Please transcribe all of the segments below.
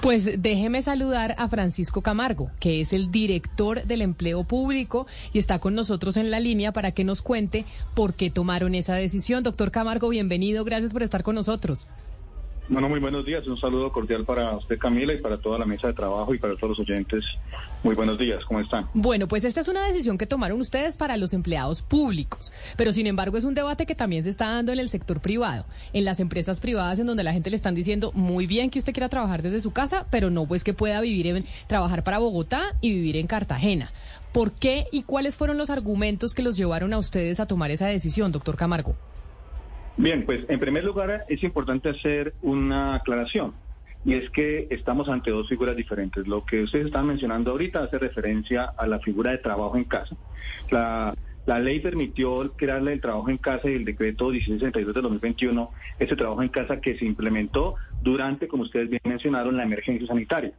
Pues déjeme saludar a Francisco Camargo, que es el director del empleo público y está con nosotros en la línea para que nos cuente por qué tomaron esa decisión. Doctor Camargo, bienvenido, gracias por estar con nosotros. Bueno, muy buenos días. Un saludo cordial para usted, Camila, y para toda la mesa de trabajo y para todos los oyentes. Muy buenos días. ¿Cómo están? Bueno, pues esta es una decisión que tomaron ustedes para los empleados públicos, pero sin embargo es un debate que también se está dando en el sector privado, en las empresas privadas en donde la gente le están diciendo muy bien que usted quiera trabajar desde su casa, pero no pues que pueda vivir en trabajar para Bogotá y vivir en Cartagena. ¿Por qué y cuáles fueron los argumentos que los llevaron a ustedes a tomar esa decisión, doctor Camargo? Bien, pues en primer lugar es importante hacer una aclaración. Y es que estamos ante dos figuras diferentes. Lo que ustedes están mencionando ahorita hace referencia a la figura de trabajo en casa. La, ley permitió crearle el trabajo en casa y el decreto 1662 de 2021, ese trabajo en casa que se implementó durante, como ustedes bien mencionaron, la emergencia sanitaria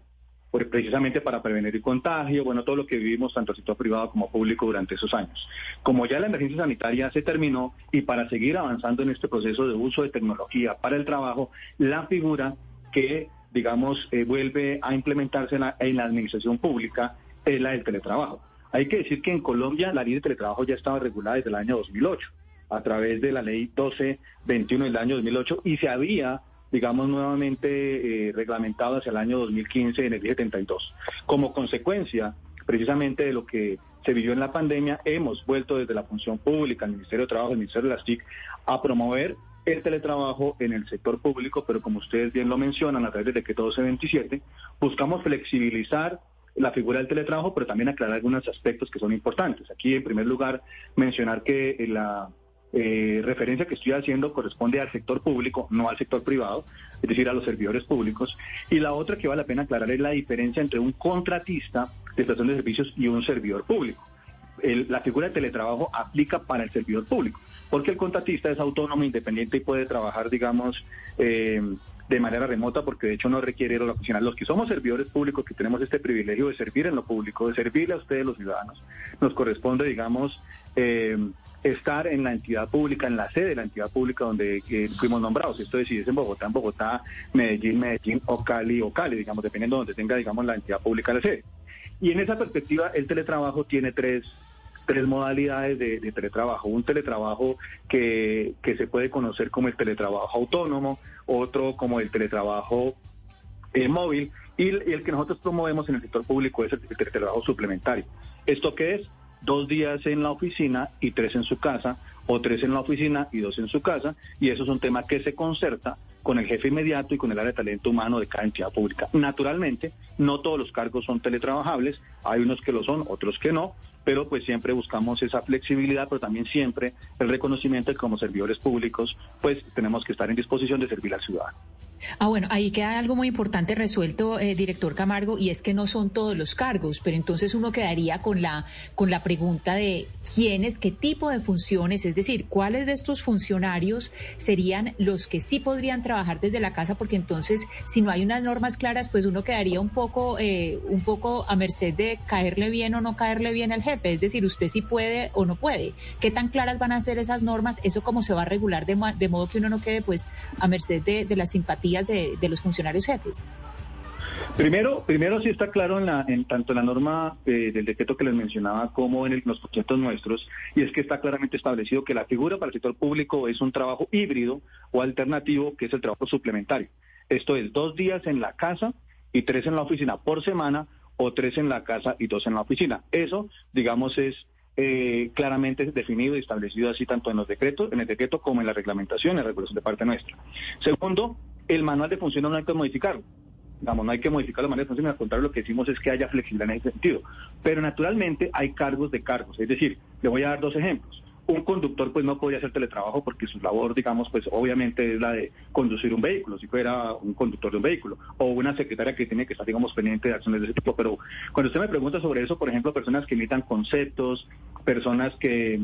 pues precisamente para prevenir el contagio, bueno, todo lo que vivimos tanto el sector privado como público durante esos años. Como ya la emergencia sanitaria se terminó y para seguir avanzando en este proceso de uso de tecnología para el trabajo, la figura que, digamos, eh, vuelve a implementarse en la, en la administración pública es la del teletrabajo. Hay que decir que en Colombia la ley de teletrabajo ya estaba regulada desde el año 2008 a través de la ley 1221 del año 2008 y se había digamos, nuevamente eh, reglamentado hacia el año 2015 en el 72. Como consecuencia, precisamente de lo que se vivió en la pandemia, hemos vuelto desde la función pública, el Ministerio de Trabajo, el Ministerio de las TIC, a promover el teletrabajo en el sector público, pero como ustedes bien lo mencionan, a través del decreto 1227, buscamos flexibilizar la figura del teletrabajo, pero también aclarar algunos aspectos que son importantes. Aquí, en primer lugar, mencionar que la eh, referencia que estoy haciendo corresponde al sector público, no al sector privado, es decir, a los servidores públicos. Y la otra que vale la pena aclarar es la diferencia entre un contratista de estación de servicios y un servidor público. la figura de teletrabajo aplica para el servidor público, porque el contratista es autónomo, independiente y puede trabajar, digamos, eh, de manera remota, porque de hecho no requiere ir a la oficina. Los que somos servidores públicos, que tenemos este privilegio de servir en lo público, de servirle a ustedes los ciudadanos, nos corresponde, digamos, eh, estar en la entidad pública, en la sede de la entidad pública donde eh, fuimos nombrados. Esto es, si es en Bogotá, en Bogotá, Medellín, Medellín o Cali o Cali, digamos, dependiendo de donde tenga, digamos, la entidad pública la sede. Y en esa perspectiva, el teletrabajo tiene tres, tres modalidades de, teletrabajo. Un teletrabajo que, que se puede conocer como el teletrabajo autónomo, otro como el teletrabajo eh, móvil y el, que nosotros promovemos en el sector público es el, el teletrabajo suplementario. ¿Esto qué es? Dos días en la oficina y tres en su casa, o tres en la oficina y dos en su casa, y eso es un tema que se concerta con el jefe inmediato y con el área de talento humano de cada entidad pública. Naturalmente, no todos los cargos son teletrabajables, hay unos que lo son, otros que no, pero pues siempre buscamos esa flexibilidad, pero también siempre el reconocimiento de que como servidores públicos, pues tenemos que estar en disposición de servir al ciudadano. Ah, bueno, ahí queda algo muy importante resuelto, eh, director Camargo, y es que no son todos los cargos, pero entonces uno quedaría con la, con la pregunta de quiénes, qué tipo de funciones, es decir, cuáles de estos funcionarios serían los que sí podrían trabajar desde la casa, porque entonces, si no hay unas normas claras, pues uno quedaría un poco, eh, un poco a merced de caerle bien o no caerle bien al jefe, es decir, usted sí puede o no puede. ¿Qué tan claras van a ser esas normas? ¿Eso cómo se va a regular de, de modo que uno no quede pues a merced de, de la simpatía de, los funcionarios jefes? Primero, primero sí está claro en, la, en tanto en la norma eh, del decreto que les mencionaba como en los proyectos nuestros, y es que está claramente establecido que la figura para el sector público es un trabajo híbrido o alternativo, que es el trabajo suplementario. Esto es dos días en la casa y tres en la oficina por semana, o tres en la casa y dos en la oficina. Eso, digamos, es eh, claramente definido y establecido así tanto en los decretos, en el decreto como en la reglamentación, en la regulación de parte nuestra. Segundo, el manual de funciones no hay que modificarlo. Digamos, no hay que modificar la manera de funcionar, al contrario, lo que decimos es que haya flexibilidad en ese sentido. Pero naturalmente hay cargos de cargos, es decir, le voy a dar dos ejemplos. Un conductor pues no podría hacer teletrabajo porque su labor, digamos, pues obviamente es la de conducir un vehículo, si fuera un conductor de un vehículo, o una secretaria que tiene que estar, digamos, pendiente de acciones de ese tipo. Pero cuando usted me pregunta sobre eso, por ejemplo, personas que imitan conceptos, personas que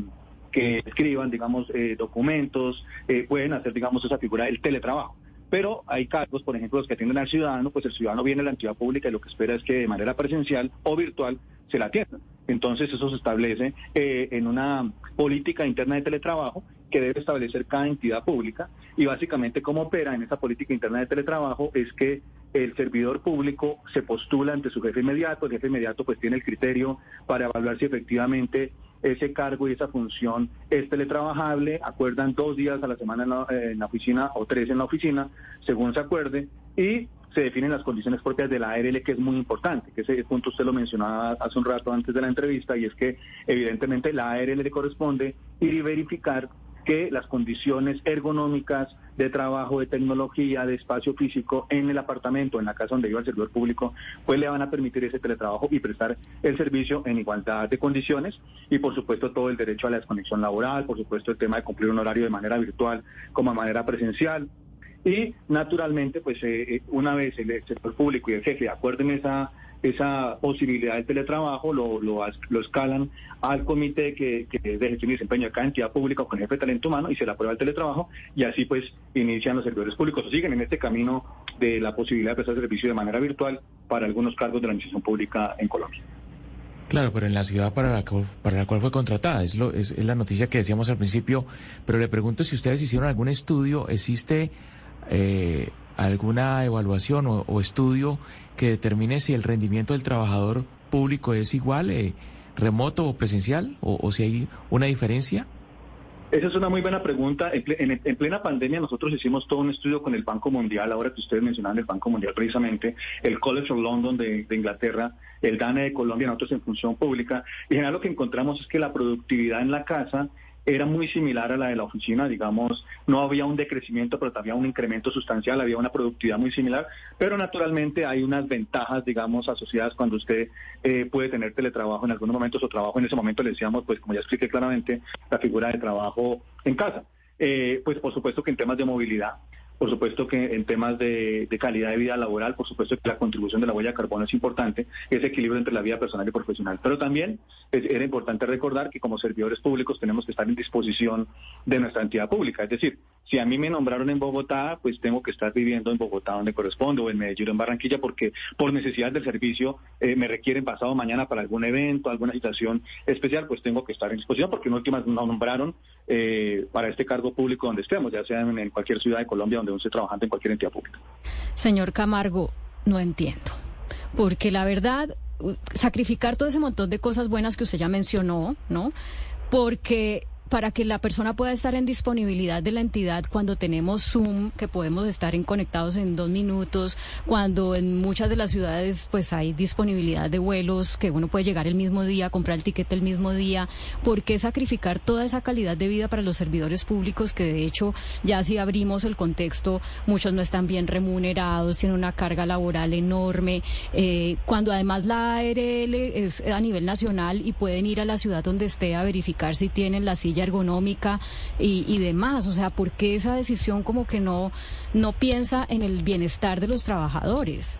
que escriban, digamos, eh, documentos, eh, pueden hacer, digamos, esa figura del teletrabajo. Pero hay cargos, por ejemplo, los que atienden al ciudadano, pues el ciudadano viene a la entidad pública y lo que espera es que de manera presencial o virtual se la atienda. Entonces eso se establece eh, en una política interna de teletrabajo que debe establecer cada entidad pública y básicamente cómo opera en esa política interna de teletrabajo es que el servidor público se postula ante su jefe inmediato, el jefe inmediato pues tiene el criterio para evaluar si efectivamente ese cargo y esa función es teletrabajable, acuerdan dos días a la semana en la, eh, en la, oficina o tres en la oficina, según se acuerde, y se definen las condiciones propias de la ARL, que es muy importante, que ese punto usted lo mencionaba hace un rato antes de la entrevista, y es que evidentemente la ARL le corresponde ir y verificar que las condiciones ergonómicas de trabajo, de tecnología, de espacio físico en el apartamento, en la casa donde viva el servidor público, pues le van a permitir ese teletrabajo y prestar el servicio en igualdad de condiciones y por supuesto todo el derecho a la desconexión laboral, por supuesto el tema de cumplir un horario de manera virtual como de manera presencial. Y naturalmente, pues eh, eh, una vez el sector público y el jefe acuerden esa esa posibilidad de teletrabajo, lo, lo, lo escalan al comité que, que de gestión y desempeño de cada entidad pública o con jefe de talento humano y se le aprueba el teletrabajo y así pues inician los servidores públicos o siguen en este camino de la posibilidad de prestar servicio de manera virtual para algunos cargos de la administración pública en Colombia. Claro, pero en la ciudad para la, para la cual fue contratada, es, lo, es, es la noticia que decíamos al principio, pero le pregunto si ustedes hicieron algún estudio, ¿existe eh, alguna evaluación o, estudio que determine si el rendimiento del trabajador público es igual, eh, remoto o presencial, o, si hay una diferencia? Esa es una muy buena pregunta. En, plena pandemia nosotros hicimos todo un estudio con el Banco Mundial, ahora que ustedes mencionaban el Banco Mundial precisamente, el College of London de, de, Inglaterra, el DANE de Colombia, nosotros en función pública, y en general lo que encontramos es que la productividad en la casa era muy similar a la de la oficina, digamos, no había un decrecimiento, pero había un incremento sustancial, había una productividad muy similar, pero naturalmente hay unas ventajas, digamos, asociadas cuando usted eh, puede tener teletrabajo en algunos momentos o trabajo en ese momento, le decíamos, pues como ya expliqué claramente, la figura de trabajo en casa. Eh, pues por supuesto que en temas de movilidad, por supuesto que en temas de, calidad de vida laboral, por supuesto que la contribución de la huella de carbono es importante, ese equilibrio entre la vida personal y profesional. Pero también era importante recordar que como servidores públicos tenemos que estar en disposición de nuestra entidad pública. Es decir, si a mí me nombraron en Bogotá, pues tengo que estar viviendo en Bogotá donde corresponde, o en Medellín o en Barranquilla, porque por necesidad del servicio eh, me requieren pasado mañana para algún evento, alguna situación especial, pues tengo que estar en disposición, porque en últimas nos nombraron eh, para este cargo público donde estemos, ya sea en, cualquier ciudad de Colombia donde uno esté trabajando en cualquier entidad pública. Señor Camargo, no entiendo, porque la verdad, sacrificar todo ese montón de cosas buenas que usted ya mencionó, ¿no? Porque para que la persona pueda estar en disponibilidad de la entidad cuando tenemos Zoom, que podemos estar en conectados en dos minutos, cuando en muchas de las ciudades pues hay disponibilidad de vuelos, que uno puede llegar el mismo día, comprar el tiquete el mismo día, ¿por qué sacrificar toda esa calidad de vida para los servidores públicos que de hecho ya si abrimos el contexto, muchos no están bien remunerados, tienen una carga laboral enorme, eh, cuando además la ARL es a nivel nacional y pueden ir a la ciudad donde esté a verificar si tienen la silla ergonómica y, demás. O sea, ¿por qué esa decisión como que no, no piensa en el bienestar de los trabajadores?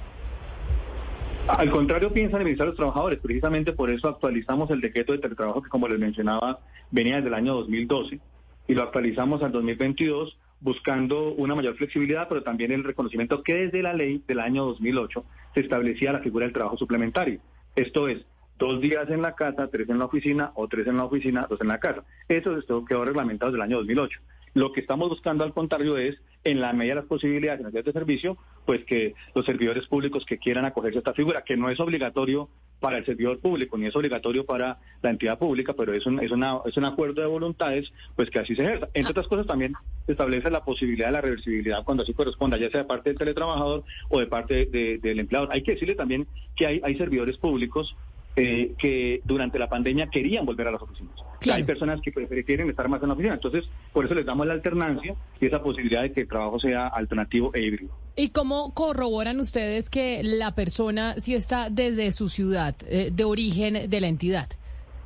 Al contrario, piensa en el bienestar de los trabajadores. Precisamente por eso actualizamos el decreto de teletrabajo que, como les mencionaba, venía desde el año 2012 y lo actualizamos al 2022 buscando una mayor flexibilidad, pero también el reconocimiento que desde la ley del año 2008 se establecía la figura del trabajo suplementario. Esto es, dos días en la casa, tres en la oficina o tres en la oficina, dos en la casa. Eso quedó reglamentado desde el año 2008. Lo que estamos buscando al contrario es, en la medida de las posibilidades de de servicio, pues que los servidores públicos que quieran acogerse a esta figura, que no es obligatorio para el servidor público ni es obligatorio para la entidad pública, pero es un, es, una, es un acuerdo de voluntades, pues que así se ejerza. Entre otras cosas también se establece la posibilidad de la reversibilidad cuando así corresponda, ya sea de parte del teletrabajador o de parte del empleador. Hay que decirle también que hay, hay servidores públicos eh, que durante la pandemia querían volver a las oficinas. Hay personas que prefieren estar más en la oficina, entonces por eso les damos la alternancia y esa posibilidad de que el trabajo sea alternativo e híbrido. ¿Y cómo corroboran ustedes que la persona si está desde su ciudad eh, de origen de la entidad?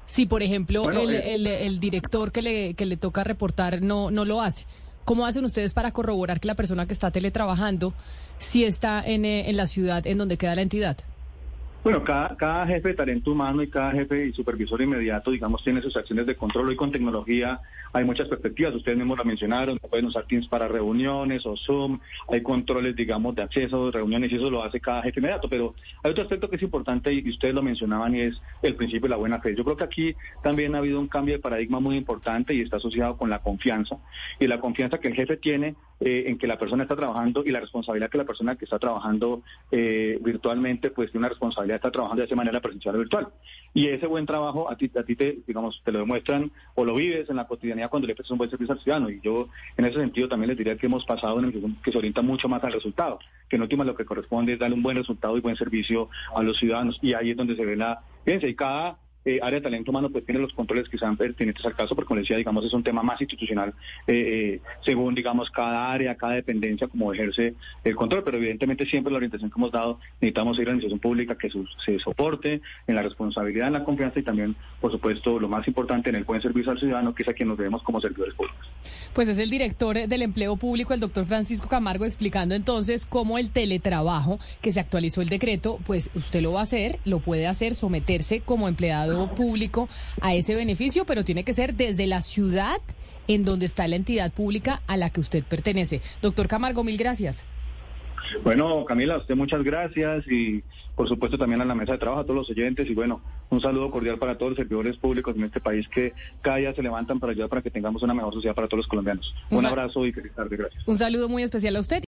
Si, por ejemplo, eh, el, director que le, que le toca reportar no, no lo hace. ¿Cómo hacen ustedes para corroborar que la persona que está teletrabajando si está en, en la ciudad en donde queda la entidad? Bueno, cada, cada jefe de talento humano y cada jefe y supervisor inmediato, digamos, tiene sus acciones de control. Hoy con tecnología hay muchas perspectivas, ustedes mismos lo mencionaron, pueden usar Teams para reuniones o Zoom, hay controles, digamos, de acceso, reuniones y eso lo hace cada jefe inmediato. Pero hay otro aspecto que es importante y ustedes lo mencionaban y es el principio de la buena fe. Yo creo que aquí también ha habido un cambio de paradigma muy importante y está asociado con la confianza y la confianza que el jefe tiene eh, en que la persona está trabajando y la responsabilidad que la persona que está trabajando eh, virtualmente pues tiene una responsabilidad está trabajando de esa manera presencial o virtual. Y ese buen trabajo a ti, a ti te, digamos, te lo demuestran o lo vives en la cotidianidad cuando le prestas un buen servicio al ciudadano. Y yo en ese sentido también les diría que hemos pasado en el que se orienta mucho más al resultado, que en última lo que corresponde es darle un buen resultado y buen servicio a los ciudadanos. Y ahí es donde se ve la... Fíjense, y cada eh, área de talento humano pues tiene los controles que sean pertinentes al caso, porque como decía, digamos, es un tema más institucional, eh, eh, según, digamos, cada área, cada dependencia, como ejerce el control, pero evidentemente siempre la orientación que hemos dado, necesitamos ir a la administración pública que se soporte en la responsabilidad, en la confianza y también, por supuesto, lo más importante, en el buen servicio al ciudadano, que es a quien nos debemos como servidores públicos. Pues es el director del empleo público, el doctor Francisco Camargo, explicando entonces cómo el teletrabajo, que se actualizó el decreto, pues usted lo va a hacer, lo puede hacer, someterse como empleado público a ese beneficio, pero tiene que ser desde la ciudad en donde está la entidad pública a la que usted pertenece. Doctor Camargo, mil gracias. Bueno, Camila, a usted muchas gracias y por supuesto también a la mesa de trabajo, a todos los oyentes y bueno, un saludo cordial para todos los servidores públicos en este país que cada día se levantan para ayudar para que tengamos una mejor sociedad para todos los colombianos. Un, abrazo y feliz tarde, gracias. Un saludo muy especial a usted.